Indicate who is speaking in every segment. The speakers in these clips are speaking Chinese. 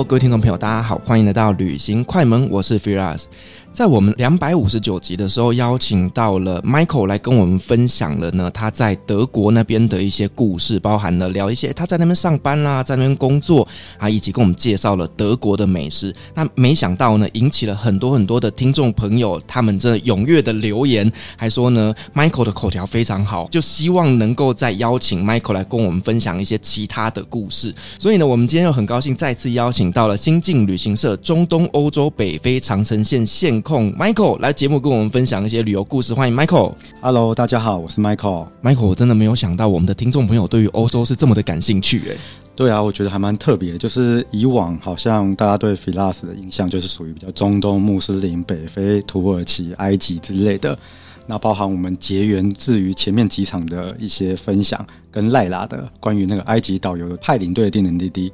Speaker 1: 各位听众朋友，大家好，欢迎来到旅行快门，我是 Firas。在我们两百五十九集的时候，邀请到了 Michael 来跟我们分享了呢他在德国那边的一些故事，包含了聊一些他在那边上班啦，在那边工作啊，以及跟我们介绍了德国的美食。那没想到呢，引起了很多很多的听众朋友，他们这踊跃的留言，还说呢，Michael 的口条非常好，就希望能够再邀请 Michael 来跟我们分享一些其他的故事。所以呢，我们今天又很高兴再次邀请到了新晋旅行社中东欧洲北非长城线线控 Michael 来节目跟我们分享一些旅游故事，欢迎 Michael。
Speaker 2: Hello，大家好，我是 Michael。
Speaker 1: Michael，我真的没有想到我们的听众朋友对于欧洲是这么的感兴趣，哎。
Speaker 2: 对啊，我觉得还蛮特别。就是以往好像大家对 Firas 的印象就是属于比较中东、穆斯林、北非、土耳其、埃及之类的。那包含我们结缘至于前面几场的一些分享，跟赖拉的关于那个埃及导游派领队的定点滴滴。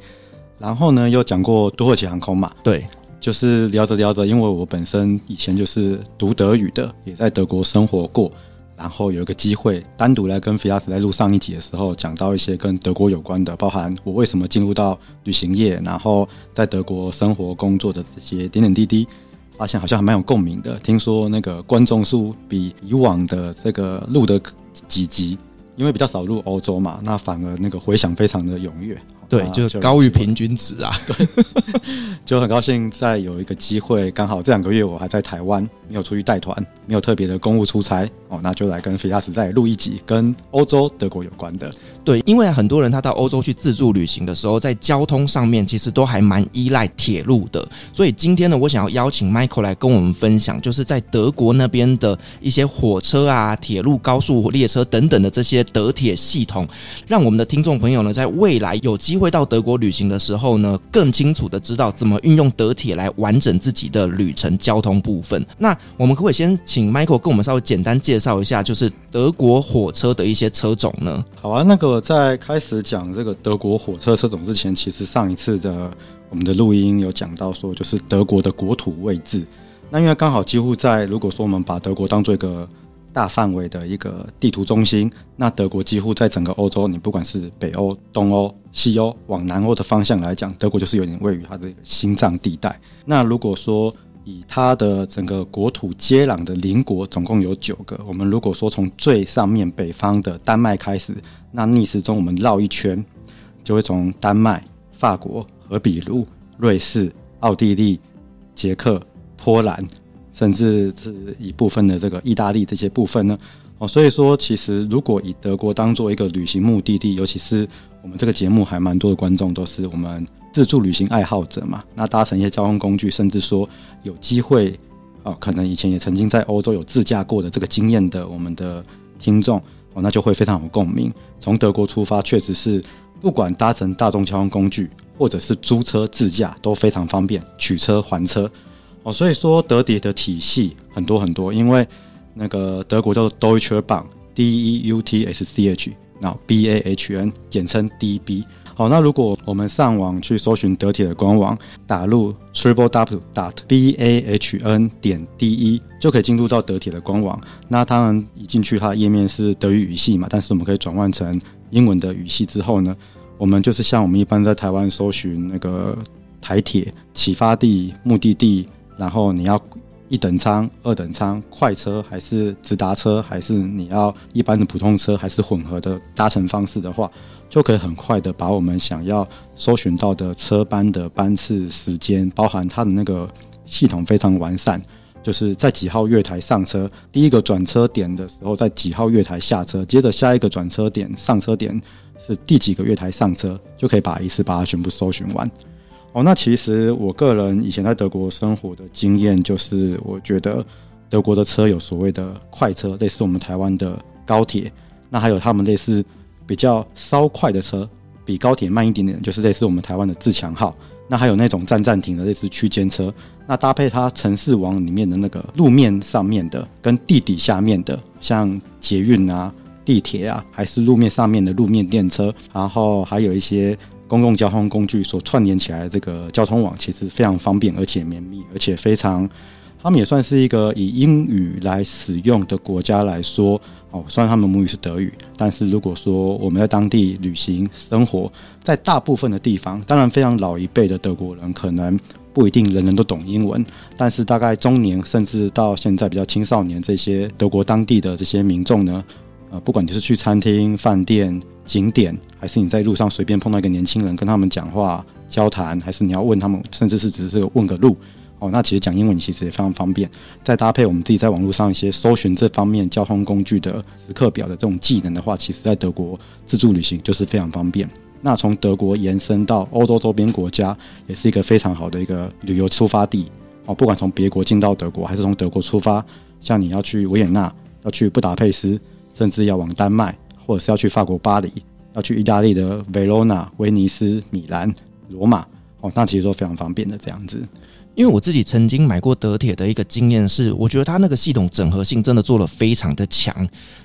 Speaker 2: 然后呢，又讲过土耳其航空嘛？
Speaker 1: 对。
Speaker 2: 就是聊着聊着，因为我本身以前就是读德语的，也在德国生活过，然后有一个机会单独来跟 Firas 在录上一集的时候，讲到一些跟德国有关的，包含我为什么进入到旅行业，然后在德国生活工作的这些点点滴滴，发现好像还蛮有共鸣的。听说那个观众数比以往的这个录的几集，因为比较少录欧洲嘛，那反而那个回响非常的踊跃。
Speaker 1: 对，就是高于平均值啊。
Speaker 2: 对，就很高兴再有一个机会，刚好这两个月我还在台湾，没有出去带团，没有特别的公务出差哦，那就来跟 Firas 再录一集跟欧洲德国有关的。
Speaker 1: 对，因为很多人他到欧洲去自助旅行的时候，在交通上面其实都还蛮依赖铁路的，所以今天呢，我想要邀请 Michael 来跟我们分享，就是在德国那边的一些火车啊、铁路、高速列车等等的这些德铁系统，让我们的听众朋友呢，在未来有机会到德国旅行的时候呢，更清楚的知道怎么运用德铁来完整自己的旅程交通部分。那我们可不可以先请 Michael 跟我们稍微简单介绍一下，就是德国火车的一些车种呢？
Speaker 2: 好啊，那个在开始讲这个德国火车车种之前，其实上一次的我们的录音有讲到说，就是德国的国土位置。那因为刚好几乎在，如果说我们把德国当做一个大范围的一个地图中心，那德国几乎在整个欧洲，你不管是北欧、东欧、西欧，往南欧的方向来讲，德国就是有点位于它的心脏地带。那如果说以它的整个国土接壤的邻国，总共有九个。我们如果说从最上面北方的丹麦开始，那逆时钟我们绕一圈，就会从丹麦、法国、荷比路、瑞士、奥地利、捷克、波兰。甚至是一部分的这个意大利这些部分呢，哦，所以说其实如果以德国当做一个旅行目的地，尤其是我们这个节目还蛮多的观众都是我们自助旅行爱好者嘛，那搭乘一些交通工具，甚至说有机会哦，可能以前也曾经在欧洲有自驾过的这个经验的我们的听众哦，那就会非常有共鸣。从德国出发，确实是不管搭乘大众交通工具或者是租车自驾都非常方便，取车还车。哦，所以说德铁的体系很多很多，因为那个德国叫做 Deutsche Bank D E U T S C H，然后 B A H N，简称 DB。好，那如果我们上网去搜寻德铁的官网，打入 triple w dot b a h n 点 d e 就可以进入到德铁的官网。那当然一进去，它的页面是德语语系嘛，但是我们可以转换成英文的语系之后呢，我们就是像我们一般在台湾搜寻那个台铁启发地、目的地，然后你要。一等舱、二等舱、快车还是直达车，还是你要一般的普通车，还是混合的搭乘方式的话，就可以很快的把我们想要搜寻到的车班的班次、时间，包含它的那个系统非常完善，就是在几号月台上车，第一个转车点的时候在几号月台下车，接着下一个转车点上车点是第几个月台上车，就可以把一次把它全部搜寻完。哦，那其实我个人以前在德国生活的经验，就是我觉得德国的车有所谓的快车，类似我们台湾的高铁，那还有他们类似比较稍快的车，比高铁慢一点点，就是类似我们台湾的自强号。那还有那种站站停的类似区间车，那搭配它城市网里面的那个路面上面的跟地底下面的，像捷运啊、地铁啊，还是路面上面的路面电车，然后还有一些。公共交通工具所串联起来这个交通网，其实非常方便，而且绵密，而且非常，他们也算是一个以英语来使用的国家来说，哦，虽然他们母语是德语，但是如果说我们在当地旅行生活，在大部分的地方，当然非常老一辈的德国人可能不一定人人都懂英文，但是大概中年甚至到现在比较青少年这些德国当地的这些民众呢。呃，不管你是去餐厅、饭店、景点，还是你在路上随便碰到一个年轻人跟他们讲话交谈，还是你要问他们，甚至是只是问个路，哦，那其实讲英文其实也非常方便。再搭配我们自己在网络上一些搜寻这方面交通工具的时刻表的这种技能的话，其实在德国自助旅行就是非常方便。那从德国延伸到欧洲周边国家，也是一个非常好的一个旅游出发地。哦，不管从别国进到德国，还是从德国出发，像你要去维也纳，要去布达佩斯。甚至要往丹麦，或者是要去法国巴黎，要去意大利的维罗纳、威尼斯、米兰、罗马，哦，那其实都非常方便的这样子。
Speaker 1: 因为我自己曾经买过德铁的一个经验是，我觉得它那个系统整合性真的做得非常的强。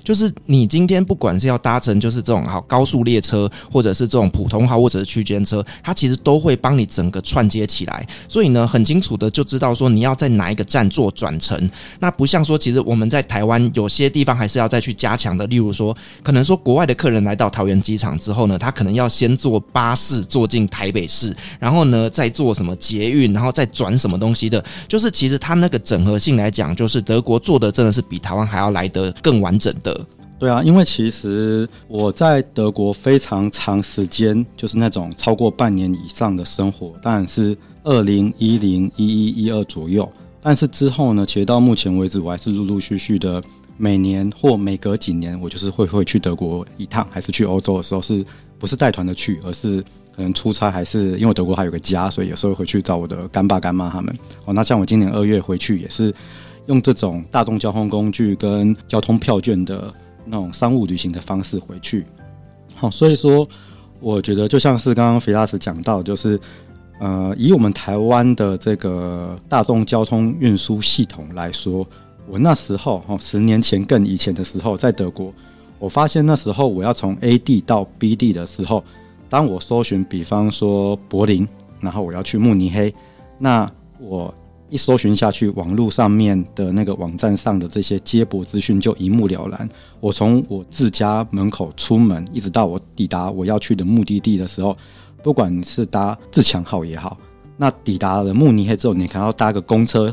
Speaker 1: 就是你今天不管是要搭乘就是这种好高速列车，或者是这种普通号，或者是区间车，它其实都会帮你整个串接起来。所以呢，很清楚的就知道说你要在哪一个站做转乘。那不像说，其实我们在台湾有些地方还是要再去加强的。例如说，可能说国外的客人来到桃园机场之后呢，他可能要先坐巴士坐进台北市，然后呢再坐什么捷运，然后再转。什么东西的，就是其实它那个整合性来讲，就是德国做的真的是比台湾还要来得更完整的。
Speaker 2: 对啊，因为其实我在德国非常长时间，就是那种超过半年以上的生活，当然是二零一零一一一二左右。但是之后呢，其实到目前为止，我还是陆陆续续的每年或每隔几年，我就是会会去德国一趟，还是去欧洲的时候，是不是带团的去，而是。可能出差还是因为德国还有个家，所以有时候回去找我的干爸干妈他们。哦，那像我今年二月回去也是用这种大众交通工具跟交通票券的那种商务旅行的方式回去。好，所以说我觉得就像是刚刚菲拉斯讲到，就是呃，以我们台湾的这个大众交通运输系统来说，我那时候哦，十年前更以前的时候在德国，我发现那时候我要从 A 地到 B 地的时候。当我搜寻，比方说柏林，然后我要去慕尼黑，那我一搜寻下去，网络上面的那个网站上的这些接驳资讯就一目了然。我从我自家门口出门，一直到我抵达我要去的目的地的时候，不管是搭自强号也好，那抵达了慕尼黑之后，你可能要搭个公车，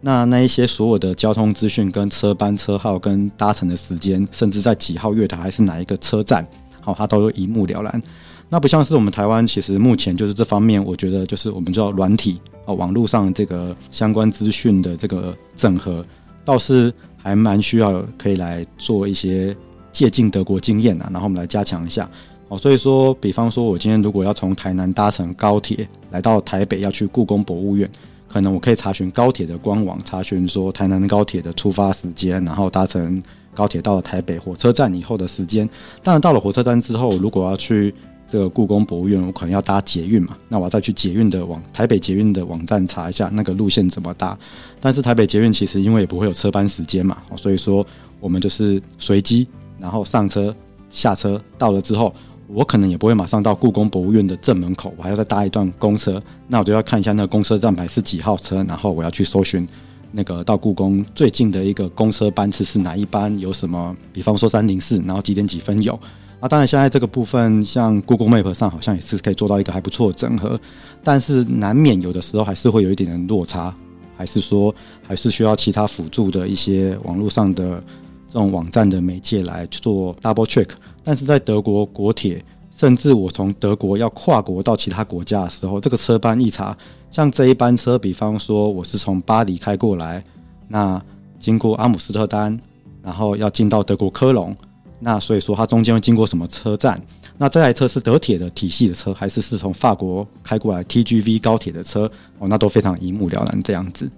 Speaker 2: 那那一些所有的交通资讯跟车班、车号跟搭乘的时间，甚至在几号月台还是哪一个车站，好，它都一目了然。那不像是我们台湾，其实目前就是这方面，我觉得就是我们叫软体啊，网络上这个相关资讯的这个整合，倒是还蛮需要可以来做一些借鉴德国经验啊，然后我们来加强一下哦。所以说，比方说，我今天如果要从台南搭乘高铁来到台北，要去故宫博物院，可能我可以查询高铁的官网，查询说台南高铁的出发时间，然后搭乘高铁到了台北火车站以后的时间。当然，到了火车站之后，如果要去这个故宫博物院，我可能要搭捷运嘛，那我再去捷运的网台北捷运的网站查一下那个路线怎么搭。但是台北捷运其实因为也不会有车班时间嘛，所以说我们就是随机，然后上车下车到了之后，我可能也不会马上到故宫博物院的正门口，我还要再搭一段公车，那我就要看一下那个公车站牌是几号车，然后我要去搜寻那个到故宫最近的一个公车班次是哪一班，有什么，比方说三零四，然后几点几分有。啊，当然现在这个部分像 Google Map 上好像也是可以做到一个还不错的整合，但是难免有的时候还是会有一点点落差，还是说还是需要其他辅助的一些网络上的这种网站的媒介来做 double check。但是在德国国铁，甚至我从德国要跨国到其他国家的时候，这个车班一查，像这一班车，比方说我是从巴黎开过来，那经过阿姆斯特丹，然后要进到德国科隆，那所以说它中间会经过什么车站？那这台车是德铁的体系的车，还是是从法国开过来 TGV 高铁的车？哦，那都非常一目了然这样子。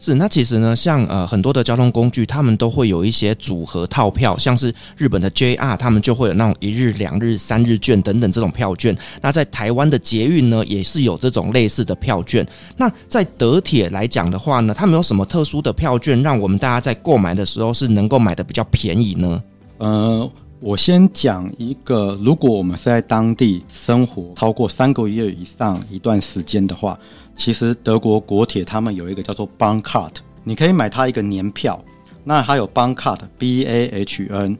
Speaker 1: 是，那其实呢，像呃很多的交通工具，他们都会有一些组合套票，像是日本的 JR，他们就会有那种一日、两日、三日券等等这种票券。那在台湾的捷运呢，也是有这种类似的票券。那在德铁来讲的话呢，他们有什么特殊的票券，让我们大家在购买的时候是能够买的比较便宜呢？
Speaker 2: 呃，我先讲一个，如果我们是在当地生活超过三个月以上一段时间的话。其实德国国铁他们有一个叫做 Bahncard，你可以买它一个年票。那它有 Bahncard，B A H N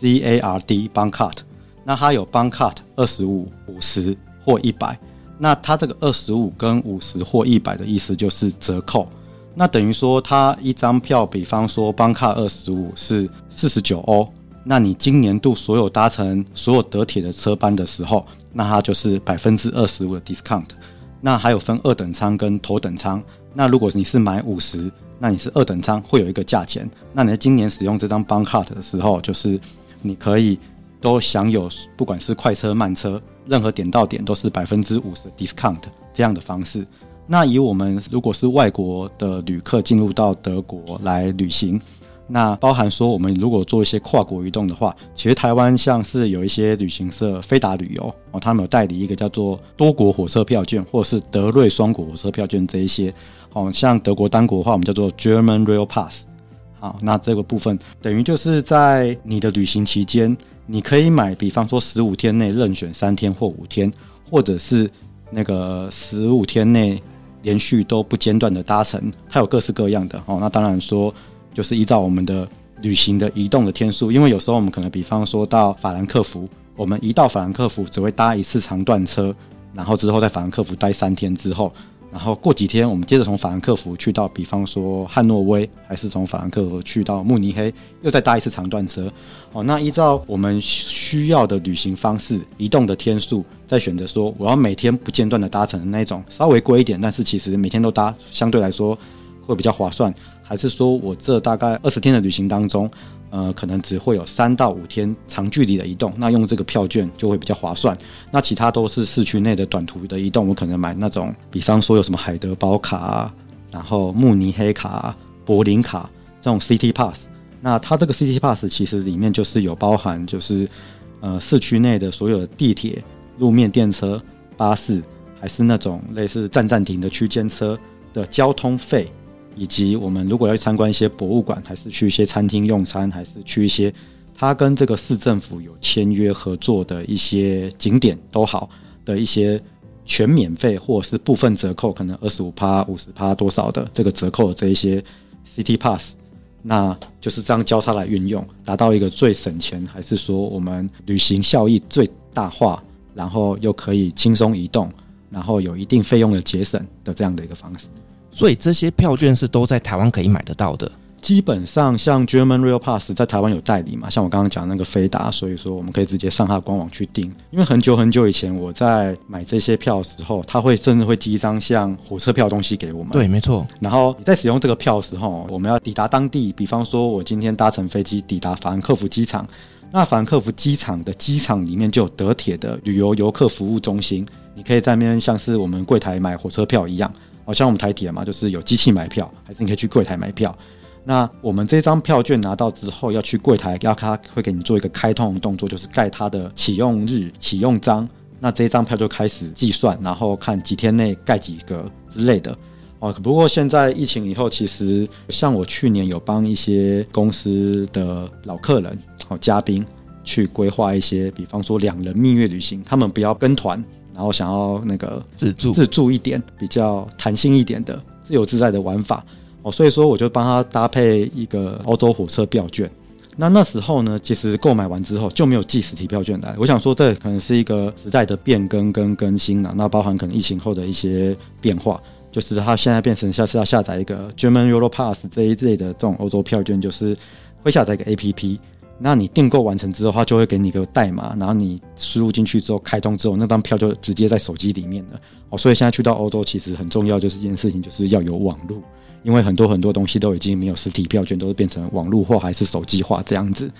Speaker 2: C A R D Bahncard。那它有 Bahncard 二十五、五十或一百。那它这个二十五跟五十或一百的意思就是折扣。那等于说，它一张票，比方说 Bahncard 二十五是四十九欧。那你今年度所有搭乘所有德铁的车班的时候，那它就是百分之二十五的 discount。那还有分二等舱跟头等舱。那如果你是买五十，那你是二等舱会有一个价钱。那你在今年使用这张 Bahncard 的时候，就是你可以都享有，不管是快车慢车，任何点到点都是百分之五十 discount 这样的方式。那以我们如果是外国的旅客进入到德国来旅行。那包含说，我们如果做一些跨国移动的话，其实台湾像是有一些旅行社，飞达旅游哦，他们有代理一个叫做多国火车票券，或是德瑞双国火车票券这一些，哦，像德国单国的话，我们叫做 German Rail Pass。好，那这个部分等于就是在你的旅行期间，你可以买，比方说十五天内任选三天或五天，或者是那个十五天内连续都不间断的搭乘，它有各式各样的哦。那当然说。就是依照我们的旅行的移动的天数，因为有时候我们可能比方说到法兰克福，我们一到法兰克福只会搭一次长段车，然后之后在法兰克福待三天之后，然后过几天我们接着从法兰克福去到比方说汉诺威，还是从法兰克福去到慕尼黑，又再搭一次长段车。哦，那依照我们需要的旅行方式、移动的天数，再选择说我要每天不间断的搭乘的那种，稍微贵一点，但是其实每天都搭，相对来说会比较划算。还是说我这大概二十天的旅行当中，呃，可能只会有三到五天长距离的移动，那用这个票券就会比较划算。那其他都是市区内的短途的移动，我可能买那种，比方说有什么海德堡卡，然后慕尼黑卡、柏林卡这种 City Pass。那它这个 City Pass 其实里面就是有包含，就是呃市区内的所有的地铁、路面电车、巴士，还是那种类似站站停的区间车的交通费。以及我们如果要去参观一些博物馆，还是去一些餐厅用餐，还是去一些他跟这个市政府有签约合作的一些景点都好的一些全免费或者是部分折扣，可能二十五趴、五十趴多少的这个折扣的这一些 City Pass，那就是这样交叉来运用，达到一个最省钱，还是说我们旅行效益最大化，然后又可以轻松移动，然后有一定费用的节省的这样的一个方式。
Speaker 1: 所以这些票券是都在台湾可以买得到的。
Speaker 2: 基本上，像 German Rail Pass 在台湾有代理嘛，像我刚刚讲那个飞达，所以说我们可以直接上它的官网去订。因为很久很久以前我在买这些票的时候，它会甚至会寄一张像火车票的东西给我们。
Speaker 1: 对，没错。
Speaker 2: 然后你在使用这个票的时候，我们要抵达当地，比方说我今天搭乘飞机抵达法兰克福机场，那法兰克福机场的机场里面就有德铁的旅游游客服务中心，你可以在那边像是我们柜台买火车票一样。好像我们台铁嘛，就是有机器买票，还是你可以去柜台买票。那我们这张票券拿到之后，要去柜台，要他会给你做一个开通的动作，就是盖他的启用日、启用章。那这张票就开始计算，然后看几天内盖几个之类的。哦，不过现在疫情以后，其实像我去年有帮一些公司的老客人、好嘉宾，去规划一些，比方说两人蜜月旅行，他们不要跟团，然后想要那个
Speaker 1: 自助
Speaker 2: 自助一点，比较弹性一点的自由自在的玩法哦。所以说，我就帮他搭配一个欧洲火车票券。那那时候呢，其实购买完之后就没有寄实体票券来。我想说，这可能是一个时代的变更跟更新了。那包含可能疫情后的一些变化，就是它现在变成像是要下载一个 German Europass 这一类的这种欧洲票券，就是会下载一个 APP。那你订购完成之后，他就会给你个代码，然后你输入进去之后开通之后，那张票就直接在手机里面了。哦，所以现在去到欧洲其实很重要，就是一件事情，就是要有网络。因为很多很多东西都已经没有实体票券，都是变成网络化还是手机化这样子，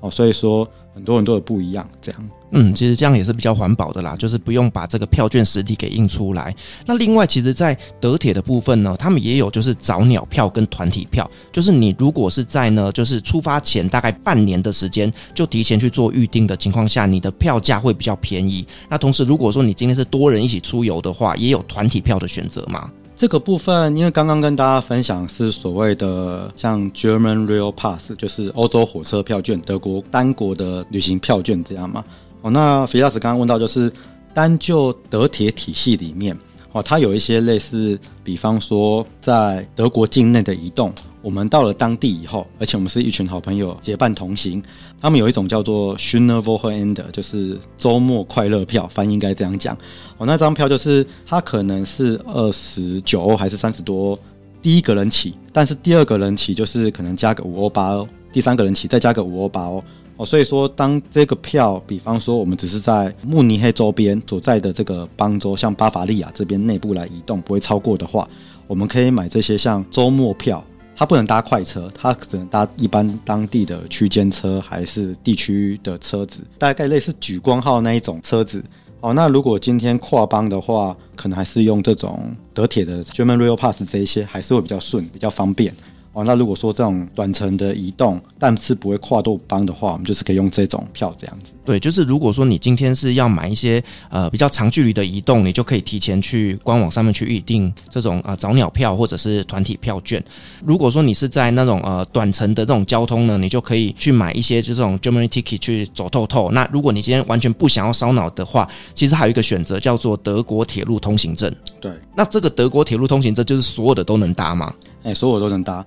Speaker 2: 哦，所以说很多很多的不一样这样。
Speaker 1: 嗯，其实这样也是比较环保的啦，就是不用把这个票券实体给印出来。那另外，其实，在德铁的部分呢，他们也有就是早鸟票跟团体票，就是你如果是在呢，就是出发前大概半年的时间就提前去做预定的情况下，你的票价会比较便宜。那同时，如果说你今天是多人一起出游的话，也有团体票的选择嘛。
Speaker 2: 这个部分，因为刚刚跟大家分享是所谓的像 German Rail Pass，就是欧洲火车票券，德国单国的旅行票券这样嘛。哦，那菲亚斯刚刚问到，就是单就德铁体系里面，哦，它有一些类似，比方说在德国境内的移动。我们到了当地以后，而且我们是一群好朋友结伴同行。他们有一种叫做 Schöne Wochenende，就是周末快乐票，翻译应该这样讲。哦，那张票就是它可能是二十九欧还是三十多，第一个人起，但是第二个人起就是可能加个五欧八欧，第三个人起再加个五欧八欧。哦，所以说当这个票，比方说我们只是在慕尼黑周边所在的这个邦州，像巴伐利亚这边内部来移动，不会超过的话，我们可以买这些像周末票。它不能搭快车，它只能搭一般当地的区间车，还是地区的车子，大概类似莒光号那一种车子。哦，那如果今天跨邦的话，可能还是用这种德铁的 German Rail Pass 这一些，还是会比较顺，比较方便。哦，那如果说这种短程的移动，但是不会跨度邦的话，我们就是可以用这种票这样子。
Speaker 1: 对，就是如果说你今天是要买一些呃比较长距离的移动，你就可以提前去官网上面去预定这种呃早鸟票或者是团体票券。如果说你是在那种呃短程的这种交通呢，你就可以去买一些就这种 Germany Ticket 去走透透。那如果你今天完全不想要烧脑的话，其实还有一个选择叫做德国铁路通行证。
Speaker 2: 对，
Speaker 1: 那这个德国铁路通行证就是所有的都能搭吗？
Speaker 2: 哎，所有都能搭。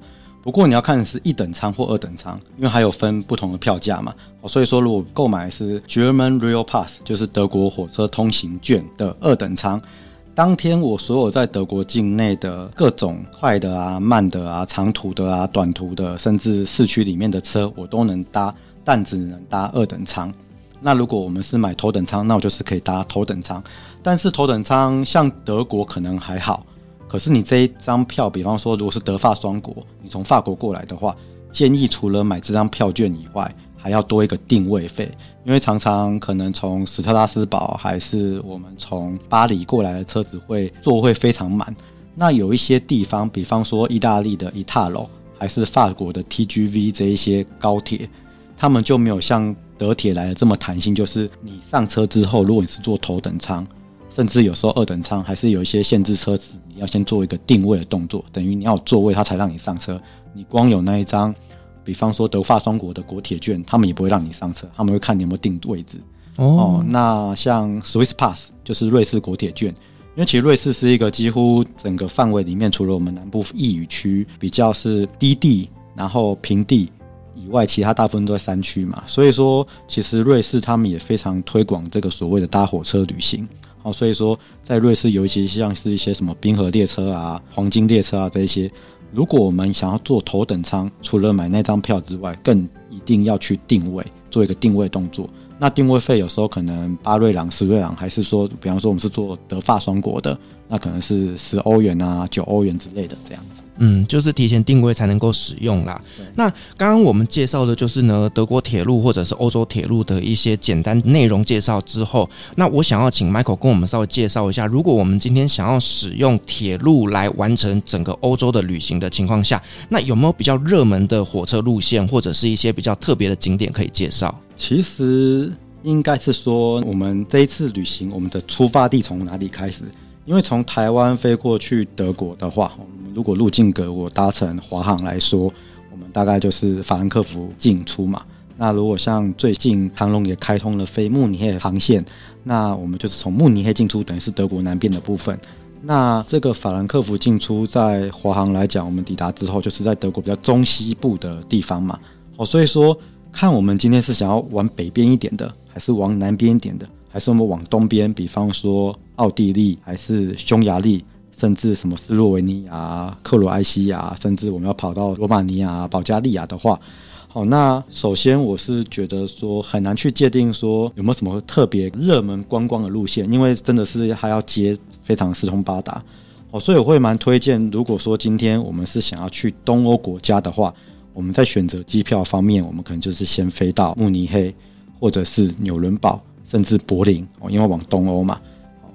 Speaker 2: 不过你要看的是一等舱或二等舱，因为还有分不同的票价嘛。所以说，如果购买是 German Rail Pass，就是德国火车通行券的二等舱，当天我所有在德国境内的各种快的啊、慢的啊、长途的啊、短途的，甚至市区里面的车，我都能搭，但只能搭二等舱。那如果我们是买头等舱，那我就是可以搭头等舱。但是头等舱像德国可能还好。可是你这一张票，比方说如果是德法双国，你从法国过来的话，建议除了买这张票券以外，还要多一个定位费，因为常常可能从史特拉斯堡还是我们从巴黎过来的车子会座会非常满。那有一些地方，比方说意大利的 Italo，还是法国的 TGV 这一些高铁，他们就没有像德铁来的这么弹性，就是你上车之后，如果你是坐头等舱。甚至有时候二等舱还是有一些限制车子，你要先做一个定位的动作，等于你要有座位，他才让你上车。你光有那一张，比方说德法双国的国铁券，他们也不会让你上车，他们会看你有没有定位置。哦，哦，那像 Swiss Pass 就是瑞士国铁券，因为其实瑞士是一个几乎整个范围里面，除了我们南部易语区比较是低地，然后平地以外，其他大部分都在山区嘛，所以说其实瑞士他们也非常推广这个所谓的搭火车旅行。好，所以说在瑞士尤其像是一些什么冰河列车啊、黄金列车啊这一些，如果我们想要坐头等舱，除了买那张票之外，更一定要去定位，做一个定位动作。那定位费有时候可能八瑞郎、十瑞郎，还是说，比方说我们是做德法双国的，那可能是十欧元啊、九欧元之类的这样子。
Speaker 1: 嗯，就是提前定位才能够使用啦。那刚刚我们介绍的就是呢，德国铁路或者是欧洲铁路的一些简单内容介绍之后，那我想要请 Michael 跟我们稍微介绍一下，如果我们今天想要使用铁路来完成整个欧洲的旅行的情况下，那有没有比较热门的火车路线或者是一些比较特别的景点可以介绍？
Speaker 2: 其实应该是说，我们这一次旅行，我们的出发地从哪里开始？因为从台湾飞过去德国的话，如果入境格我搭乘华航来说，我们大概就是法兰克福进出嘛。那如果像最近长荣也开通了飞慕尼黑航线，那我们就是从慕尼黑进出，等于是德国南边的部分。那这个法兰克福进出，在华航来讲，我们抵达之后就是在德国比较中西部的地方嘛。哦，所以说看我们今天是想要往北边一点的，还是往南边一点的，还是我们往东边，比方说奥地利，还是匈牙利，甚至什么斯洛维尼亚、克罗埃西亚，甚至我们要跑到罗马尼亚、保加利亚的话。好，那首先我是觉得说很难去界定说有没有什么特别热门观光的路线，因为真的是还要接非常四通八达。哦，所以我会蛮推荐，如果说今天我们是想要去东欧国家的话，我们在选择机票方面，我们可能就是先飞到慕尼黑，或者是纽伦堡，甚至柏林哦，因为往东欧嘛，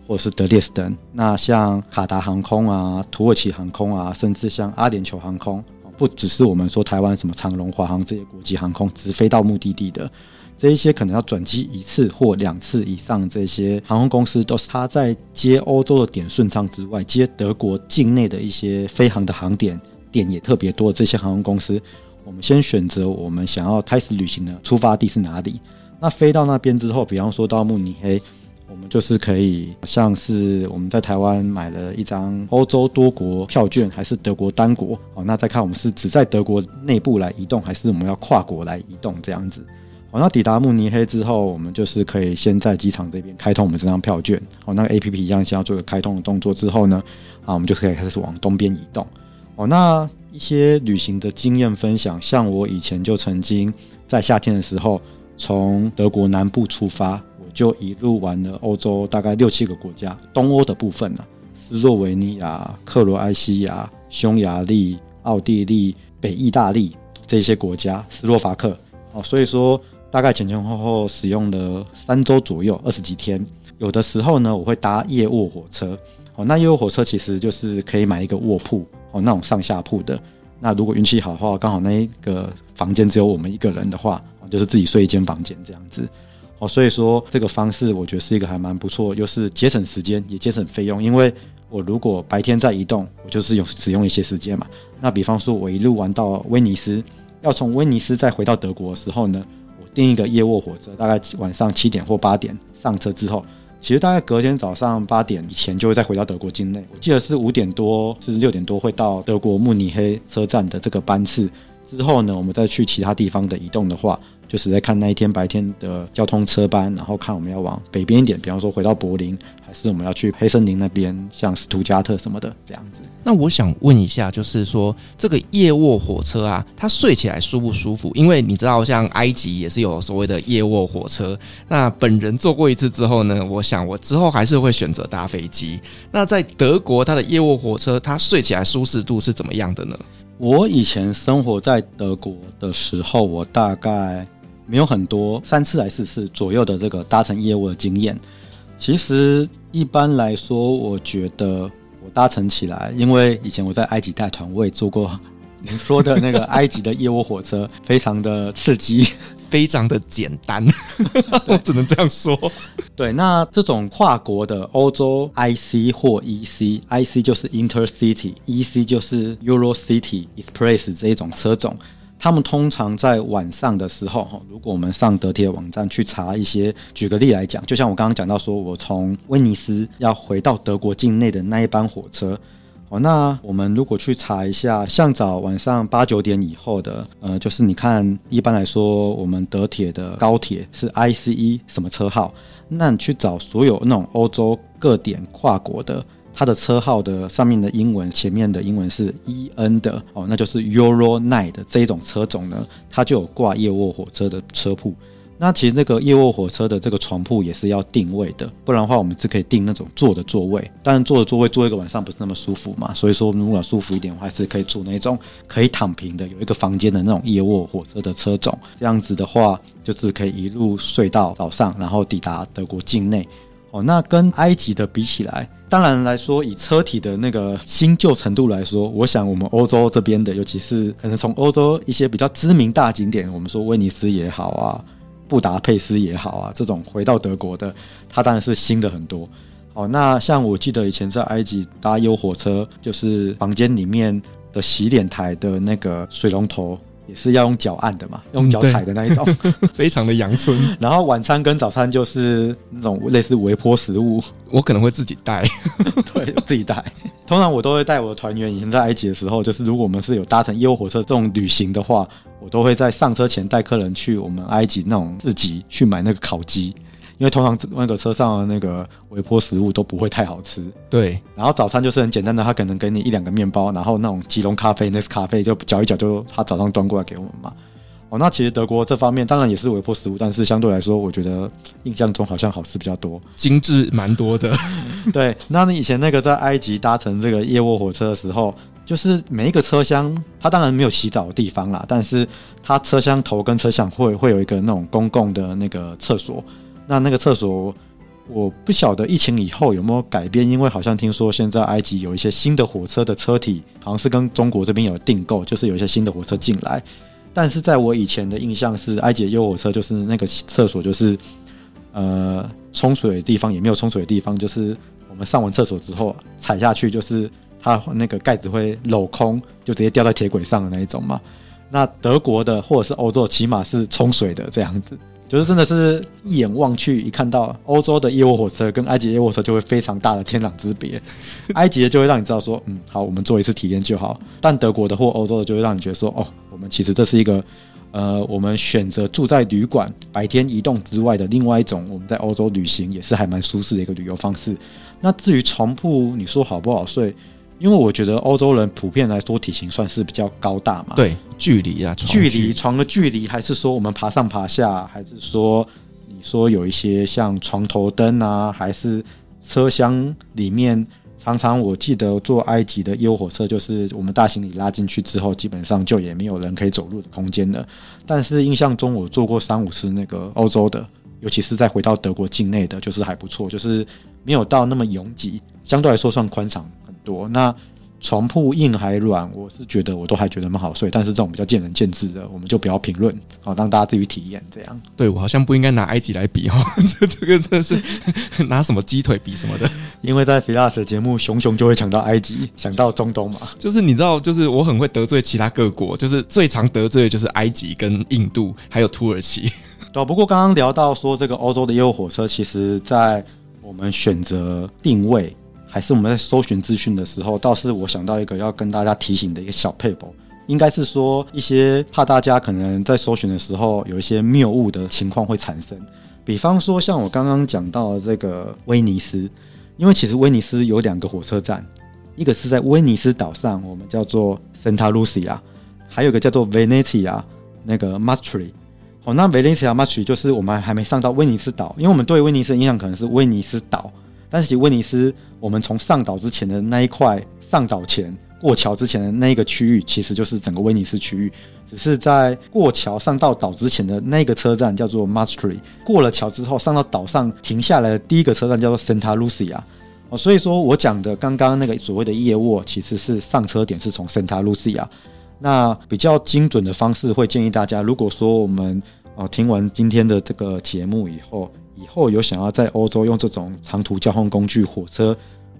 Speaker 2: 或者是德列斯登。那像卡达航空啊、土耳其航空啊，甚至像阿联酋航空。不只是我们说台湾什么长荣、华航这些国际航空直飞到目的地的，这一些可能要转机一次或两次以上，这些航空公司都是它在接欧洲的点顺畅之外，接德国境内的一些飞航的航点点也特别多。这些航空公司，我们先选择我们想要开始旅行的出发地是哪里。那飞到那边之后，比方说到慕尼黑。我们就是可以像是我们在台湾买了一张欧洲多国票券，还是德国单国？好，那再看我们是只在德国内部来移动，还是我们要跨国来移动这样子？好，那抵达慕尼黑之后，我们就是可以先在机场这边开通我们这张票券。好，那个 APP 一样，先要做个开通的动作之后呢，啊，我们就可以开始往东边移动。哦，那一些旅行的经验分享，像我以前就曾经在夏天的时候从德国南部出发。我就一路玩了欧洲大概六七个国家，东欧的部分呢、斯洛维尼亚、克罗埃西亚、匈牙利、奥地利、北意大利这些国家，斯洛伐克哦，所以说大概前前后后使用了三周左右，二十几天。有的时候呢，我会搭夜卧火车哦，那夜卧火车其实就是可以买一个卧铺哦，那种上下铺的。那如果运气好的话，刚好那一个房间只有我们一个人的话，就是自己睡一间房间这样子。哦，所以说这个方式我觉得是一个还蛮不错，又是节省时间也节省费用。因为我如果白天在移动，我就是用使用一些时间嘛。那比方说，我一路玩到威尼斯，要从威尼斯再回到德国的时候呢，我订一个夜卧火车，大概晚上七点或八点上车之后，其实大概隔天早上八点以前就会再回到德国境内。我记得是五点多至六点多会到德国慕尼黑车站的这个班次。之后呢，我们再去其他地方的移动的话。就是在看那一天白天的交通车班，然后看我们要往北边一点，比方说回到柏林，还是我们要去黑森林那边，像斯图加特什么的这样子。
Speaker 1: 那我想问一下，就是说这个夜卧火车啊，它睡起来舒不舒服？因为你知道，像埃及也是有所谓的夜卧火车。那本人坐过一次之后呢，我想我之后还是会选择搭飞机。那在德国，它的夜卧火车，它睡起来舒适度是怎么样的呢？
Speaker 2: 我以前生活在德国的时候，我大概。没有很多三次来四次左右的这个搭乘业务的经验。其实一般来说，我觉得我搭乘起来，因为以前我在埃及带团，我也坐过您说的那个 埃及的业务火车，非常的刺激，
Speaker 1: 非常的简单，我只能这样说。
Speaker 2: 对，那这种跨国的欧洲 IC 或 EC，IC 就是 Intercity，EC 就是 EuroCity Express 这一种车种。他们通常在晚上的时候，如果我们上德铁网站去查一些，举个例来讲，就像我刚刚讲到，说我从威尼斯要回到德国境内的那一班火车，哦，那我们如果去查一下，像早晚上八九点以后的，呃，就是你看，一般来说，我们德铁的高铁是 ICE 什么车号，那你去找所有那种欧洲各点跨国的。它的车号的上面的英文，前面的英文是 EN 的哦，那就是 Euro Night 的这一种车种呢，它就有挂夜卧火车的车铺。那其实这个夜卧火车的这个床铺也是要定位的，不然的话我们只可以订那种坐的座位。但坐的座位坐一个晚上不是那么舒服嘛，所以说如果舒服一点的话，还是可以坐那种可以躺平的，有一个房间的那种夜卧火车的车种。这样子的话，就是可以一路睡到早上，然后抵达德国境内。哦，那跟埃及的比起来，当然来说，以车体的那个新旧程度来说，我想我们欧洲这边的，尤其是可能从欧洲一些比较知名大景点，我们说威尼斯也好啊，布达佩斯也好啊，这种回到德国的，它当然是新的很多。好，那像我记得以前在埃及搭优火车，就是房间里面的洗脸台的那个水龙头也是要用脚按的嘛，用脚踩的那一种，
Speaker 1: 嗯、非常的阳春。
Speaker 2: 然后晚餐跟早餐就是那种类似微波食物，
Speaker 1: 我可能会自己带，
Speaker 2: 对，自己带。通常我都会带我的团员，以前在埃及的时候，就是如果我们是有搭乘业务火车这种旅行的话，我都会在上车前带客人去我们埃及那种市集去买那个烤鸡。因为通常那个车上的那个微波食物都不会太好吃，
Speaker 1: 对。然
Speaker 2: 后早餐就是很简单的，他可能给你一两个面包，然后那种吉隆咖啡、那咖啡就搅一搅，就他早上端过来给我们嘛。哦，那其实德国这方面当然也是微波食物，但是相对来说，我觉得印象中好像好吃比较多，
Speaker 1: 精致蛮多的。
Speaker 2: 对，那你以前那个在埃及搭乘这个夜卧火车的时候，就是每一个车厢，它当然没有洗澡的地方啦，但是它车厢头跟车厢会会有一个那种公共的那个厕所。那那个厕所，我不晓得疫情以后有没有改变，因为好像听说现在埃及有一些新的火车的车体，好像是跟中国这边有订购，就是有一些新的火车进来。但是在我以前的印象是，埃及的优火车就是那个厕所就是，呃，冲水的地方也没有冲水的地方，就是我们上完厕所之后踩下去，就是它那个盖子会镂空，就直接掉在铁轨上的那一种嘛。那德国的或者是欧洲，起码是冲水的这样子。就是真的是一眼望去，一看到欧洲的夜卧火车跟埃及业务火车就会非常大的天壤之别。埃及的就会让你知道说，嗯，好，我们做一次体验就好。但德国的或欧洲的就会让你觉得说，哦，我们其实这是一个，呃，我们选择住在旅馆，白天移动之外的另外一种，我们在欧洲旅行也是还蛮舒适的一个旅游方式。那至于床铺，你说好不好睡？因为我觉得欧洲人普遍来说体型算是比较高大嘛，
Speaker 1: 对，距离啊，
Speaker 2: 距离床的距离，还是说我们爬上爬下，还是说你说有一些像床头灯啊，还是车厢里面，常常我记得坐埃及的优火车，就是我们大行李拉进去之后，基本上就也没有人可以走路的空间了。但是印象中我坐过三五次那个欧洲的，尤其是再回到德国境内的，就是还不错，就是没有到那么拥挤，相对来说算宽敞。多那床铺硬还软，我是觉得我都还觉得蛮好睡，但是这种比较见仁见智的，我们就不要评论，好让大家自己体验这样。
Speaker 1: 对，我好像不应该拿埃及来比哦，这这个真的是 拿什么鸡腿比什么的，
Speaker 2: 因为在 Firas 的节目，熊熊就会抢到埃及，想到中东嘛，
Speaker 1: 就是你知道，就是我很会得罪其他各国，就是最常得罪的就是埃及跟印度还有土耳其。
Speaker 2: 对，不过刚刚聊到说这个欧洲的业务火车，其实在我们选择定位。还是我们在搜寻资讯的时候，倒是我想到一个要跟大家提醒的一个小撇步，应该是说一些怕大家可能在搜寻的时候有一些谬误的情况会产生。比方说，像我刚刚讲到的这个威尼斯，因为其实威尼斯有两个火车站，一个是在威尼斯岛上，我们叫做 Santa Lucia，还有一个叫做 Venetia，那个 Mestre。哦，那 Venetia Mestre 就是我们还没上到威尼斯岛，因为我们对威尼斯的印象可能是威尼斯岛。但是其实威尼斯，我们从上岛之前的那一块，上岛前过桥之前的那一个区域，其实就是整个威尼斯区域。只是在过桥上到岛之前的那个车站叫做 Mestre，过了桥之后上到岛上停下来的第一个车站叫做 Santa Lucia。哦，所以说我讲的刚刚那个所谓的叶沃，其实是上车点是从 Santa Lucia。那比较精准的方式会建议大家，如果说我们哦听完今天的这个节目以后。以后有想要在欧洲用这种长途交通工具，火车，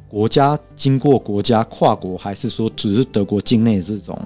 Speaker 2: 国家经过国家跨国，还是说只是德国境内这种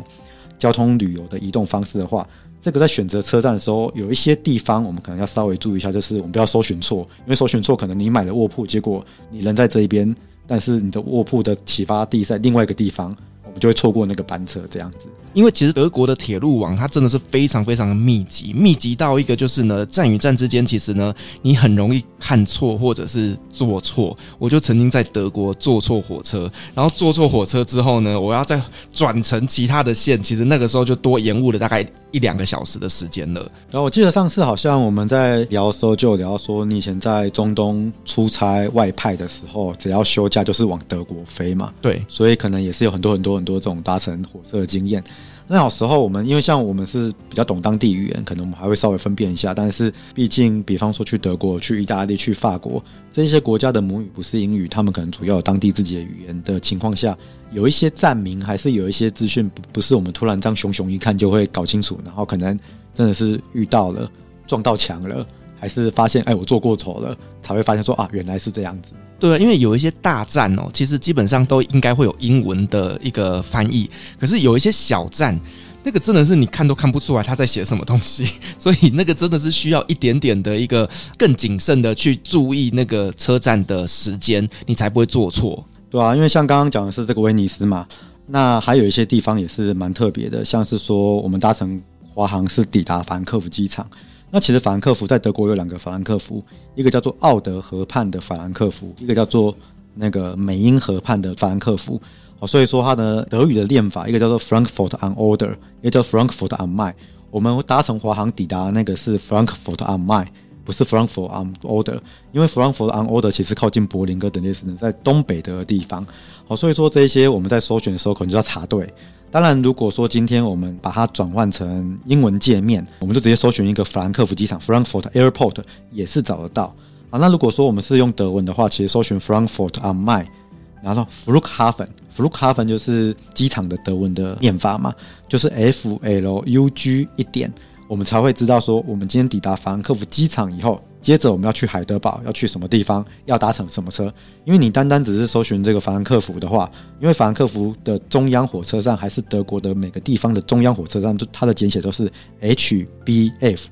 Speaker 2: 交通旅游的移动方式的话，这个在选择车站的时候，有一些地方我们可能要稍微注意一下，就是我们不要搜寻错，因为搜寻错可能你买了卧铺，结果你人在这一边，但是你的卧铺的启发地在另外一个地方。我就会错过那个班车，这样子。
Speaker 1: 因为其实德国的铁路网它真的是非常非常的密集，密集到一个就是呢，站与站之间其实呢，你很容易看错或者是坐错。我就曾经在德国坐错火车，然后坐错火车之后呢，我要再转乘其他的线，其实那个时候就多延误了大概一两个小时的时间了。
Speaker 2: 然后我记得上次好像我们在聊的时候就聊说，你以前在中东出差外派的时候，只要休假就是往德国飞嘛。
Speaker 1: 对，
Speaker 2: 所以可能也是有很多很多。很多这种搭乘火车的经验，那有时候我们因为像我们是比较懂当地语言，可能我们还会稍微分辨一下。但是毕竟，比方说去德国、去意大利、去法国这些国家的母语不是英语，他们可能主要有当地自己的语言的情况下，有一些站名还是有一些资讯不不是我们突然这样熊熊一看就会搞清楚，然后可能真的是遇到了撞到墙了，还是发现哎我做过头了，才会发现说啊原来是这样子。
Speaker 1: 对，因为有一些大站哦，其实基本上都应该会有英文的一个翻译。可是有一些小站，那个真的是你看都看不出来他在写什么东西，所以那个真的是需要一点点的一个更谨慎的去注意那个车站的时间，你才不会做错。
Speaker 2: 对啊，因为像刚刚讲的是这个威尼斯嘛，那还有一些地方也是蛮特别的，像是说我们搭乘华航是抵达法兰克福机场。那其实法兰克福在德国有两个法兰克福，一个叫做奥德河畔的法兰克福，一个叫做那个美茵河畔的法兰克福。好，所以说它的德语的练法，一个叫做 Frankfurt am Oder，一个叫 Frankfurt am Main。我们搭乘华航抵达那个是 Frankfurt am Main。不是 Frankfurt am Oder，因为 Frankfurt am Oder 其实靠近柏林跟德累斯顿，在东北的地方。好，所以说这些我们在搜寻的时候可能就要查对。当然，如果说今天我们把它转换成英文界面，我们就直接搜寻一个法兰克福机场 （Frankfurt Airport） 也是找得到。好，那如果说我们是用德文的话，其实搜寻 Frankfurt am Main，然后 Flughafen，Flughafen 就是机场的德文的念法嘛，就是 F L U G 一点。我们才会知道说，我们今天抵达法兰克福机场以后，接着我们要去海德堡，要去什么地方，要搭乘什么车？因为你单单只是搜寻这个法兰克福的话，因为法兰克福的中央火车站还是德国的每个地方的中央火车站，它的简写都是 HBF